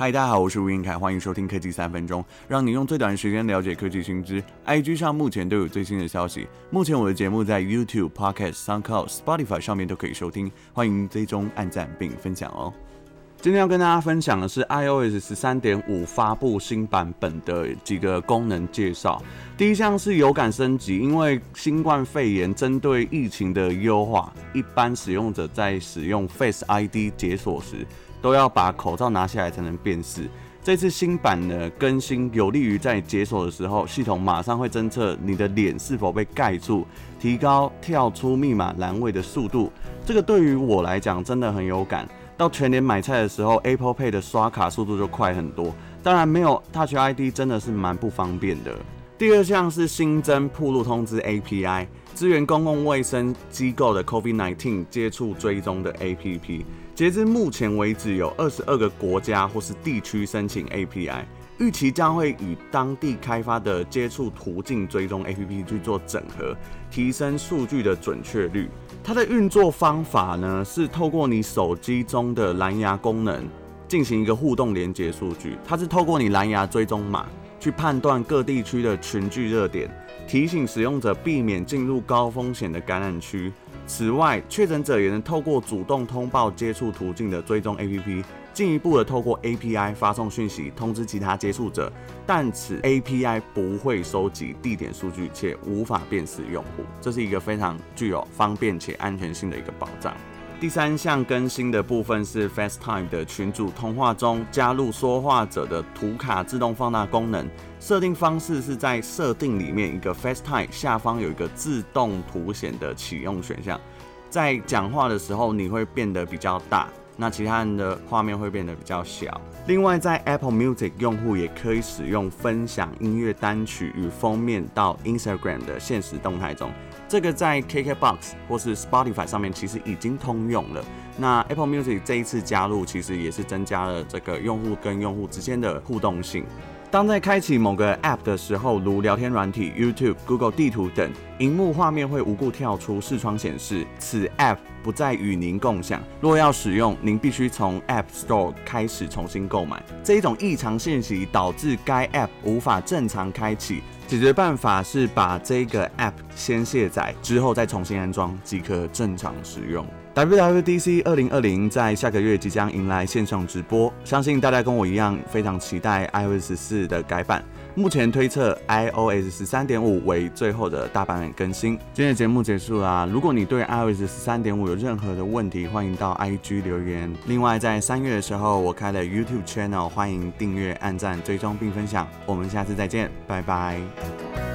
嗨，大家好，我是吴晏恺，欢迎收听科技三分钟，让你用最短的时间了解科技新知。IG 上目前都有最新的消息。目前我的节目在 YouTube、Podcast、SoundCloud、Spotify 上面都可以收听，欢迎追踪、按赞并分享哦。今天要跟大家分享的是 iOS 十三点五发布新版本的几个功能介绍。第一项是有感升级，因为新冠肺炎针对疫情的优化，一般使用者在使用 Face ID 解锁时，都要把口罩拿下来才能辨识。这次新版的更新有利于在解锁的时候，系统马上会侦测你的脸是否被盖住，提高跳出密码栏位的速度。这个对于我来讲真的很有感。到全年买菜的时候，Apple Pay 的刷卡速度就快很多。当然，没有 Touch ID 真的是蛮不方便的。第二项是新增暴露通知 API，支援公共卫生机构的 COVID-19 接触追踪的 APP。截至目前为止，有二十二个国家或是地区申请 API，预期将会与当地开发的接触途径追踪 APP 去做整合，提升数据的准确率。它的运作方法呢，是透过你手机中的蓝牙功能进行一个互动连接数据，它是透过你蓝牙追踪码。去判断各地区的群聚热点，提醒使用者避免进入高风险的感染区。此外，确诊者也能透过主动通报接触途径的追踪 APP，进一步的透过 API 发送讯息通知其他接触者。但此 API 不会收集地点数据，且无法辨识用户。这是一个非常具有方便且安全性的一个保障。第三项更新的部分是 FaceTime 的群组通话中加入说话者的图卡自动放大功能。设定方式是在设定里面一个 FaceTime 下方有一个自动图显的启用选项，在讲话的时候你会变得比较大，那其他人的画面会变得比较小。另外，在 Apple Music 用户也可以使用分享音乐单曲与封面到 Instagram 的现实动态中。这个在 KKBOX 或是 Spotify 上面其实已经通用了。那 Apple Music 这一次加入，其实也是增加了这个用户跟用户之间的互动性。当在开启某个 App 的时候，如聊天软体、YouTube、Google 地图等，荧幕画面会无故跳出视窗显示此 App 不再与您共享。若要使用，您必须从 App Store 开始重新购买。这一种异常信息导致该 App 无法正常开启。解决办法是把这个 App 先卸载，之后再重新安装即可正常使用。WWDC 二零二零在下个月即将迎来线上直播，相信大家跟我一样非常期待 iOS 四的改版。目前推测 iOS 十三点五为最后的大版本更新。今天的节目结束啦，如果你对 iOS 十三点五有任何的问题，欢迎到 IG 留言。另外，在三月的时候，我开了 YouTube channel，欢迎订阅、按赞、追踪并分享。我们下次再见，拜拜。